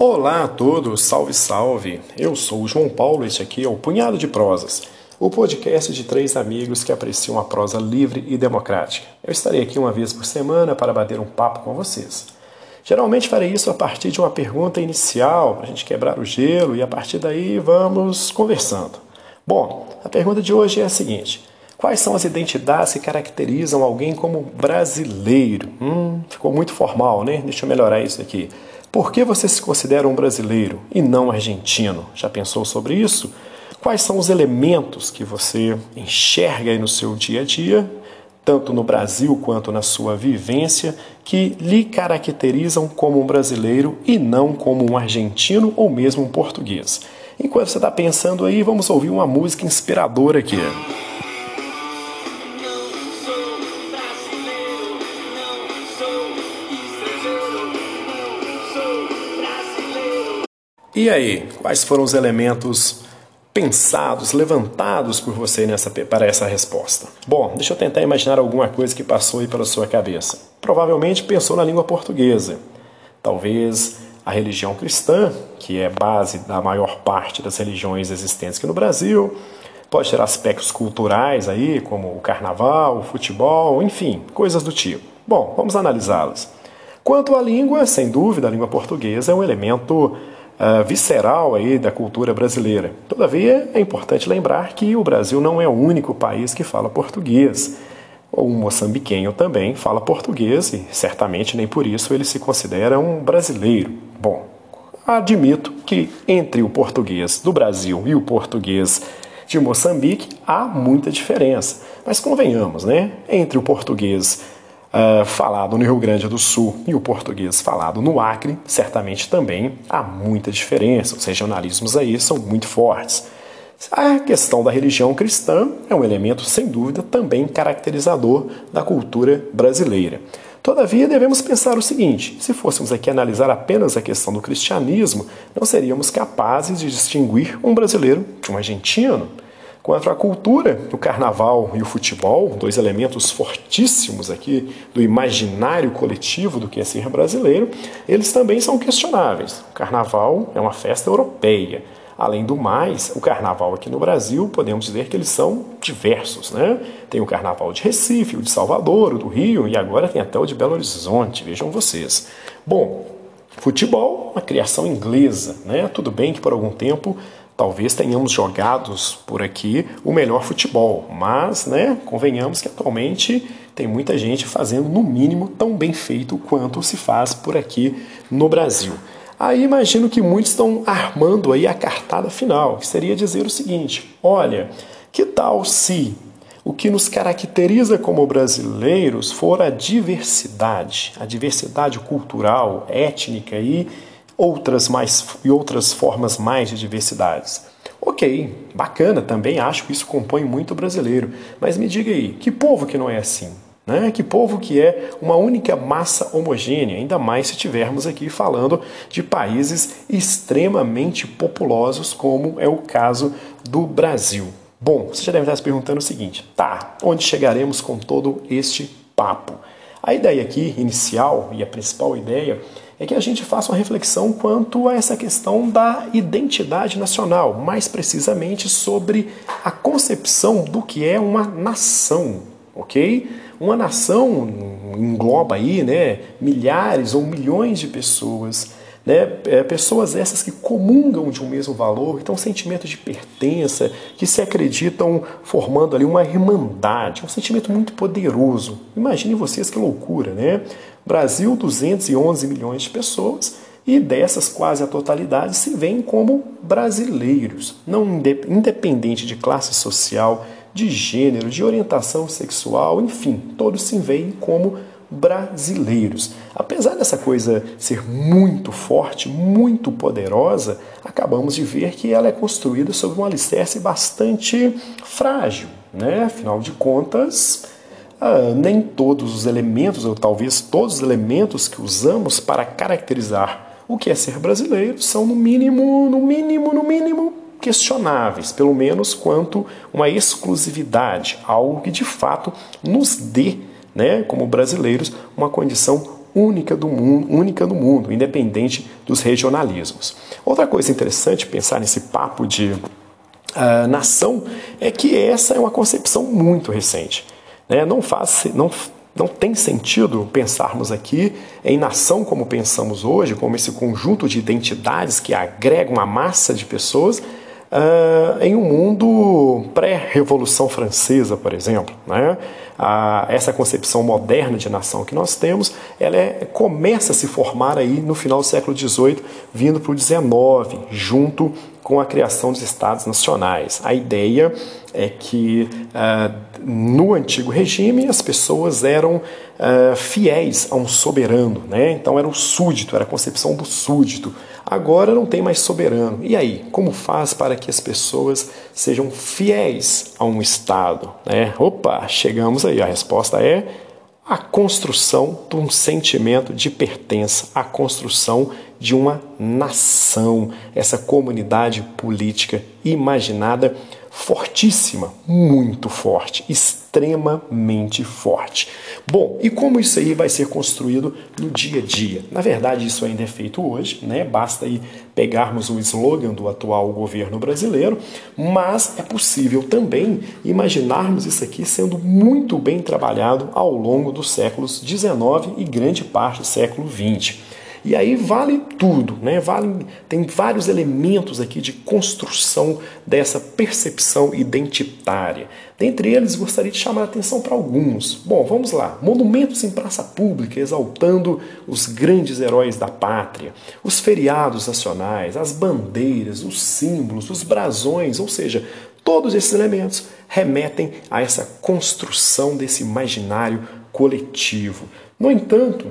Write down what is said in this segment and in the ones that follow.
Olá a todos, salve salve! Eu sou o João Paulo, este aqui é o Punhado de Prosas, o podcast de três amigos que apreciam a prosa livre e democrática. Eu estarei aqui uma vez por semana para bater um papo com vocês. Geralmente farei isso a partir de uma pergunta inicial, para a gente quebrar o gelo e a partir daí vamos conversando. Bom, a pergunta de hoje é a seguinte: Quais são as identidades que caracterizam alguém como brasileiro? Hum, ficou muito formal, né? Deixa eu melhorar isso aqui. Por que você se considera um brasileiro e não argentino? Já pensou sobre isso? Quais são os elementos que você enxerga no seu dia a dia, tanto no Brasil quanto na sua vivência, que lhe caracterizam como um brasileiro e não como um argentino ou mesmo um português? Enquanto você está pensando aí, vamos ouvir uma música inspiradora aqui. E aí, quais foram os elementos pensados, levantados por você nessa, para essa resposta? Bom, deixa eu tentar imaginar alguma coisa que passou aí pela sua cabeça. Provavelmente pensou na língua portuguesa. Talvez a religião cristã, que é base da maior parte das religiões existentes aqui no Brasil. Pode ter aspectos culturais aí, como o carnaval, o futebol, enfim, coisas do tipo. Bom, vamos analisá-las. Quanto à língua, sem dúvida, a língua portuguesa é um elemento uh, visceral aí da cultura brasileira. Todavia, é importante lembrar que o Brasil não é o único país que fala português. O moçambiquenho também fala português e certamente nem por isso ele se considera um brasileiro. Bom, admito que entre o português do Brasil e o português de Moçambique há muita diferença. Mas convenhamos, né? Entre o português uh, falado no Rio Grande do Sul e o português falado no Acre, certamente também há muita diferença. Os regionalismos aí são muito fortes. A questão da religião cristã é um elemento, sem dúvida, também caracterizador da cultura brasileira. Todavia, devemos pensar o seguinte: se fôssemos aqui analisar apenas a questão do cristianismo, não seríamos capazes de distinguir um brasileiro de um argentino. Quanto à cultura, o carnaval e o futebol, dois elementos fortíssimos aqui do imaginário coletivo do que é ser brasileiro, eles também são questionáveis. O carnaval é uma festa europeia. Além do mais, o carnaval aqui no Brasil, podemos dizer que eles são diversos, né? Tem o carnaval de Recife, o de Salvador, o do Rio e agora tem até o de Belo Horizonte, vejam vocês. Bom, futebol, uma criação inglesa, né? Tudo bem que por algum tempo talvez tenhamos jogados por aqui o melhor futebol, mas, né, convenhamos que atualmente tem muita gente fazendo no mínimo tão bem feito quanto se faz por aqui no Brasil. Aí imagino que muitos estão armando aí a cartada final, que seria dizer o seguinte: olha, que tal se o que nos caracteriza como brasileiros for a diversidade, a diversidade cultural, étnica e outras, mais, e outras formas mais de diversidades. Ok, bacana, também acho que isso compõe muito o brasileiro. Mas me diga aí, que povo que não é assim? Né? Que povo que é uma única massa homogênea, ainda mais se estivermos aqui falando de países extremamente populosos, como é o caso do Brasil. Bom, você já deve estar se perguntando o seguinte: tá, onde chegaremos com todo este papo? A ideia aqui, inicial, e a principal ideia, é que a gente faça uma reflexão quanto a essa questão da identidade nacional, mais precisamente sobre a concepção do que é uma nação, ok? Uma nação engloba aí, né, milhares ou milhões de pessoas, né, é, pessoas essas que comungam de um mesmo valor, então um sentimento de pertença, que se acreditam formando ali uma irmandade, um sentimento muito poderoso. Imaginem vocês que loucura, né? Brasil, 211 milhões de pessoas, e dessas quase a totalidade se veem como brasileiros, não independente de classe social, de gênero, de orientação sexual, enfim, todos se veem como brasileiros. Apesar dessa coisa ser muito forte, muito poderosa, acabamos de ver que ela é construída sobre um alicerce bastante frágil, né? Afinal de contas, ah, nem todos os elementos, ou talvez todos os elementos que usamos para caracterizar o que é ser brasileiro são no mínimo, no mínimo, no mínimo questionáveis, pelo menos quanto uma exclusividade, algo que de fato nos dê, né, como brasileiros, uma condição única do mundo, única no mundo, independente dos regionalismos. Outra coisa interessante pensar nesse papo de uh, nação é que essa é uma concepção muito recente. Né? Não faz, não não tem sentido pensarmos aqui em nação como pensamos hoje, como esse conjunto de identidades que agregam uma massa de pessoas, uh, em um mundo pré-revolução francesa, por exemplo. Né? Uh, essa concepção moderna de nação que nós temos, ela é, começa a se formar aí no final do século XVIII, vindo para o XIX, junto com a criação dos estados nacionais. A ideia é que uh, no antigo regime as pessoas eram uh, fiéis a um soberano, né? então era o súdito, era a concepção do súdito. Agora não tem mais soberano. E aí, como faz para que as pessoas sejam fiéis a um Estado? Né? Opa, chegamos aí. A resposta é a construção de um sentimento de pertença, a construção de uma nação, essa comunidade política imaginada fortíssima, muito forte, extremamente forte. Bom, e como isso aí vai ser construído no dia a dia? Na verdade, isso ainda é feito hoje, né? Basta aí pegarmos o slogan do atual governo brasileiro, mas é possível também imaginarmos isso aqui sendo muito bem trabalhado ao longo dos séculos XIX e grande parte do século XX. E aí vale tudo, né? Vale, tem vários elementos aqui de construção dessa percepção identitária. Dentre eles, gostaria de chamar a atenção para alguns. Bom, vamos lá. Monumentos em praça pública exaltando os grandes heróis da pátria, os feriados nacionais, as bandeiras, os símbolos, os brasões, ou seja, todos esses elementos remetem a essa construção desse imaginário coletivo. No entanto,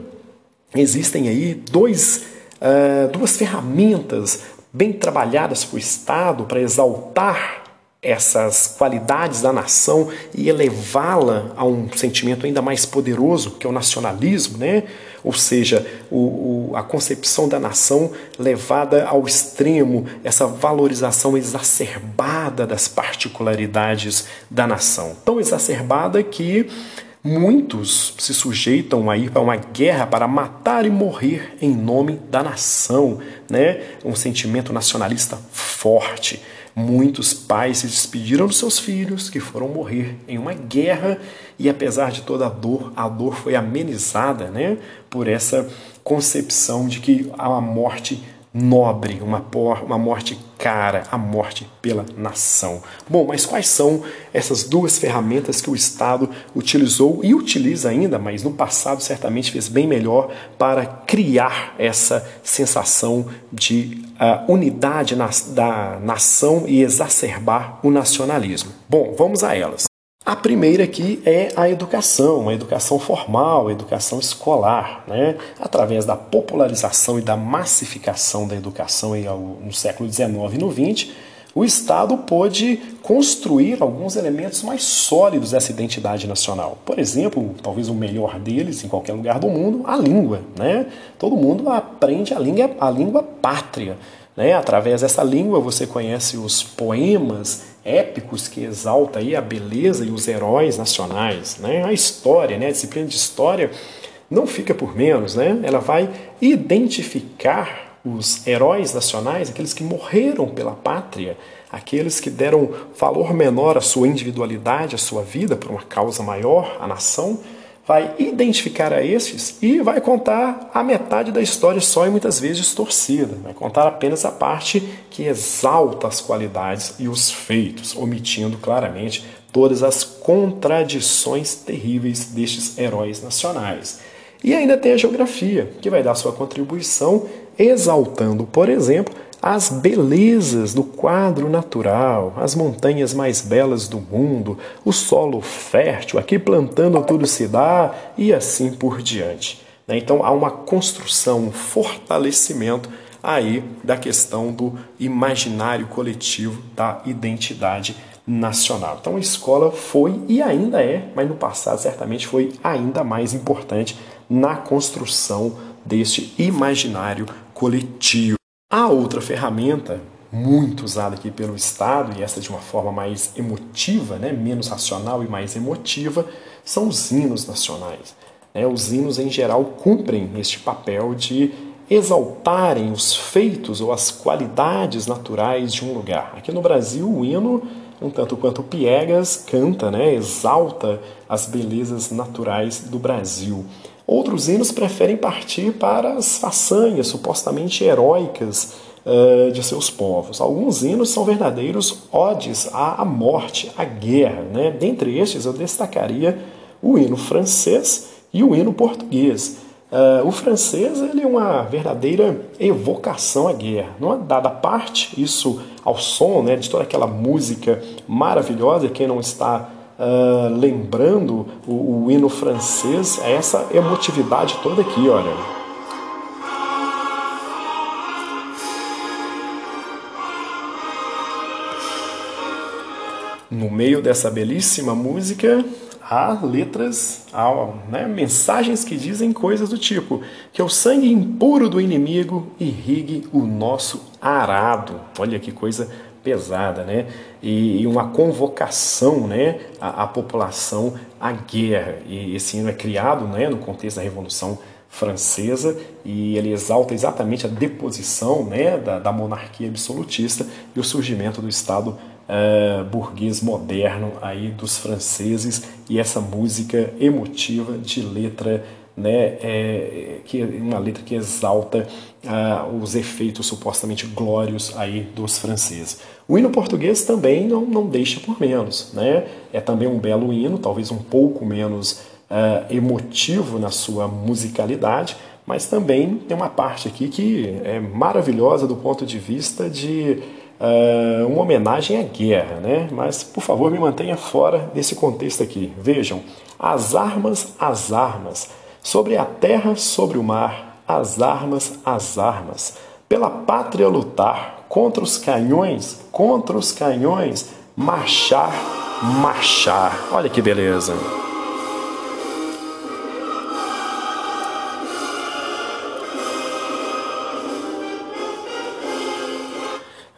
existem aí dois, uh, duas ferramentas bem trabalhadas para o Estado para exaltar essas qualidades da nação e elevá-la a um sentimento ainda mais poderoso, que é o nacionalismo, né? ou seja, o, o, a concepção da nação levada ao extremo, essa valorização exacerbada das particularidades da nação. Tão exacerbada que Muitos se sujeitam a ir para uma guerra para matar e morrer em nome da nação, né? Um sentimento nacionalista forte. Muitos pais se despediram dos seus filhos que foram morrer em uma guerra e apesar de toda a dor, a dor foi amenizada, né, por essa concepção de que a morte nobre, uma, uma morte cara, a morte pela nação. Bom, mas quais são essas duas ferramentas que o Estado utilizou e utiliza ainda, mas no passado certamente fez bem melhor para criar essa sensação de uh, unidade na, da nação e exacerbar o nacionalismo? Bom, vamos a elas. A primeira aqui é a educação, a educação formal, a educação escolar, né? através da popularização e da massificação da educação no século XIX e no XX, o Estado pôde construir alguns elementos mais sólidos dessa identidade nacional. Por exemplo, talvez o melhor deles em qualquer lugar do mundo, a língua. Né? Todo mundo aprende a língua, a língua pátria. Né? Através dessa língua você conhece os poemas épicos que exalta aí a beleza e os heróis nacionais, né? A história, né? A disciplina de história não fica por menos, né? Ela vai identificar os heróis nacionais, aqueles que morreram pela pátria, aqueles que deram valor menor à sua individualidade, à sua vida, para uma causa maior, a nação, vai identificar a estes e vai contar a metade da história só e muitas vezes distorcida. Vai contar apenas a parte que exalta as qualidades e os feitos, omitindo claramente todas as contradições terríveis destes heróis nacionais. E ainda tem a geografia, que vai dar sua contribuição exaltando, por exemplo, as belezas do quadro natural, as montanhas mais belas do mundo, o solo fértil, aqui plantando tudo se dá e assim por diante. Né? Então há uma construção, um fortalecimento aí da questão do imaginário coletivo da identidade nacional. Então a escola foi e ainda é, mas no passado certamente foi ainda mais importante na construção deste imaginário coletivo. A outra ferramenta muito usada aqui pelo Estado, e essa de uma forma mais emotiva, né, menos racional e mais emotiva, são os hinos nacionais. Né? Os hinos, em geral, cumprem este papel de exaltarem os feitos ou as qualidades naturais de um lugar. Aqui no Brasil, o hino, um tanto quanto Piegas, canta, né, exalta as belezas naturais do Brasil. Outros hinos preferem partir para as façanhas supostamente heróicas uh, de seus povos. Alguns hinos são verdadeiros odes à, morte, à guerra. Né? Dentre estes, eu destacaria o hino francês e o hino português. Uh, o francês ele é uma verdadeira evocação à guerra. Numa dada parte, isso ao som né, de toda aquela música maravilhosa, quem não está uh, lembrando o, o, hino francês, é essa emotividade toda aqui, olha. No meio dessa belíssima música, há letras, há né, mensagens que dizem coisas do tipo que o sangue impuro do inimigo irrigue o nosso arado. Olha que coisa pesada, né? E, e uma convocação, né, à, à, população à guerra. E esse hino é criado, né, no contexto da Revolução Francesa e ele exalta exatamente a deposição, né, da, da monarquia absolutista e o surgimento do Estado uh, burguês moderno aí dos franceses e essa música emotiva de letra né, é, que uma letra que exalta uh, os efeitos supostamente glórios aí dos franceses. O hino português também não, não deixa por menos, né? É também um belo hino, talvez um pouco menos uh, emotivo na sua musicalidade, mas também tem uma parte aqui que é maravilhosa do ponto de vista de uh, uma homenagem à guerra, né? Mas, por favor, me mantenha fora desse contexto aqui. Vejam, as armas, as armas, sobre a terra, sobre o mar, as armas, as armas, pela pátria lutar, contra os canhões, contra os canhões, marchar, marchar. Olha que beleza.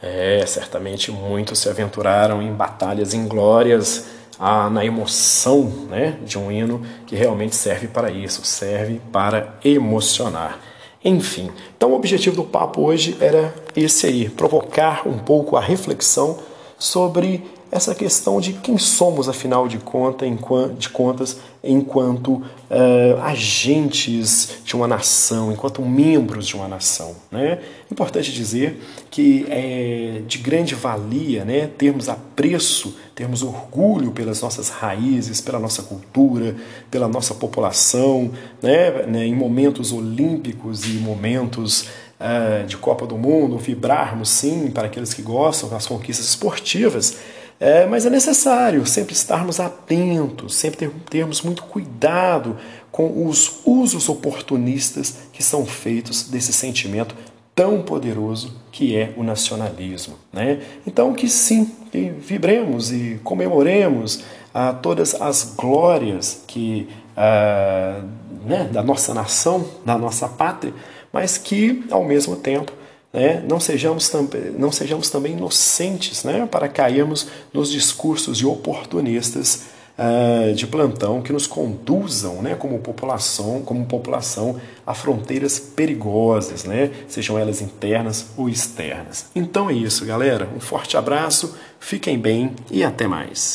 É, certamente muitos se aventuraram em batalhas inglórias, ah, na emoção né, de um hino que realmente serve para isso, serve para emocionar. Enfim, então o objetivo do papo hoje era esse aí, provocar um pouco a reflexão sobre essa questão de quem somos, afinal de, conta, de contas, enquanto uh, agentes de uma nação, enquanto membros de uma nação. Né? Importante dizer que é de grande valia né, termos apreço, termos orgulho pelas nossas raízes, pela nossa cultura, pela nossa população, né, né em momentos olímpicos e momentos uh, de Copa do Mundo, vibrarmos sim para aqueles que gostam das conquistas esportivas é, mas é necessário sempre estarmos atentos, sempre ter, termos muito cuidado com os usos oportunistas que são feitos desse sentimento tão poderoso que é o nacionalismo. Né? Então, que sim, que vibremos e comemoremos ah, todas as glórias que ah, né, da nossa nação, da nossa pátria, mas que, ao mesmo tempo, né? não, sejamos não sejamos também inocentes né? para cairmos nos discursos de oportunistas uh, de plantão que nos conduzam né? como, população, como população a fronteiras perigosas, né? sejam elas internas ou externas. Então é isso, galera. Um forte abraço, fiquem bem e até mais.